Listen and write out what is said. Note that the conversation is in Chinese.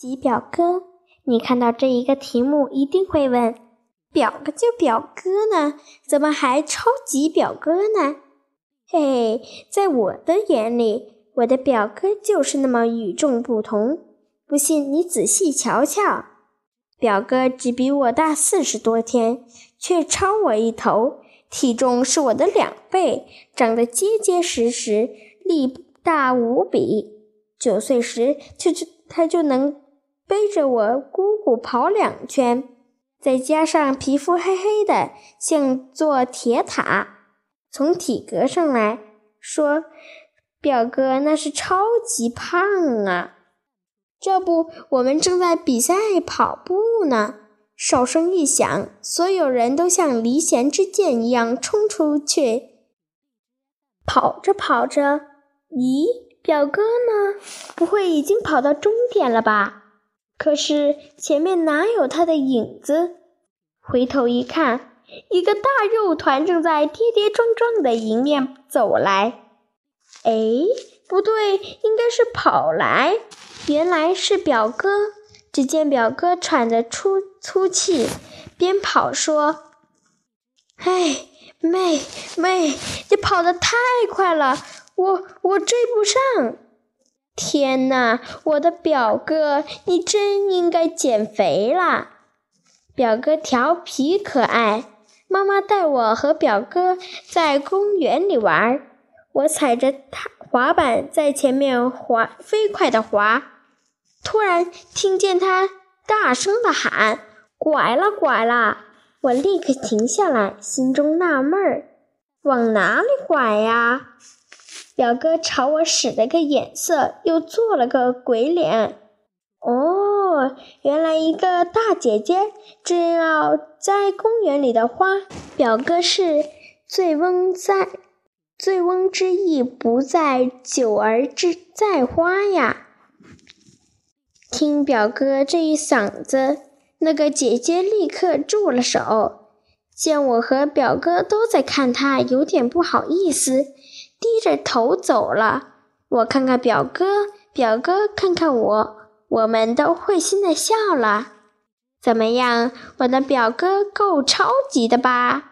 级表哥，你看到这一个题目一定会问：表哥就表哥呢，怎么还超级表哥呢？嘿嘿，在我的眼里，我的表哥就是那么与众不同。不信你仔细瞧瞧，表哥只比我大四十多天，却超我一头，体重是我的两倍，长得结结实实，力大无比。九岁时就就他就能。背着我姑姑跑两圈，再加上皮肤黑黑的，像座铁塔。从体格上来说，表哥那是超级胖啊！这不，我们正在比赛跑步呢。哨声一响，所有人都像离弦之箭一样冲出去。跑着跑着，咦，表哥呢？不会已经跑到终点了吧？可是前面哪有他的影子？回头一看，一个大肉团正在跌跌撞撞的迎面走来。哎，不对，应该是跑来。原来是表哥。只见表哥喘着粗粗气，边跑说：“哎，妹妹，你跑得太快了，我我追不上。”天哪，我的表哥，你真应该减肥啦！表哥调皮可爱，妈妈带我和表哥在公园里玩，我踩着他滑板在前面滑，飞快的滑。突然听见他大声的喊：“拐了，拐了！”我立刻停下来，心中纳闷儿：往哪里拐呀？表哥朝我使了个眼色，又做了个鬼脸。哦，原来一个大姐姐正要摘公园里的花。表哥是醉翁在醉翁之意不在酒而之在花呀。听表哥这一嗓子，那个姐姐立刻住了手。见我和表哥都在看她，有点不好意思。低着头走了，我看看表哥，表哥看看我，我们都会心的笑了。怎么样，我的表哥够超级的吧？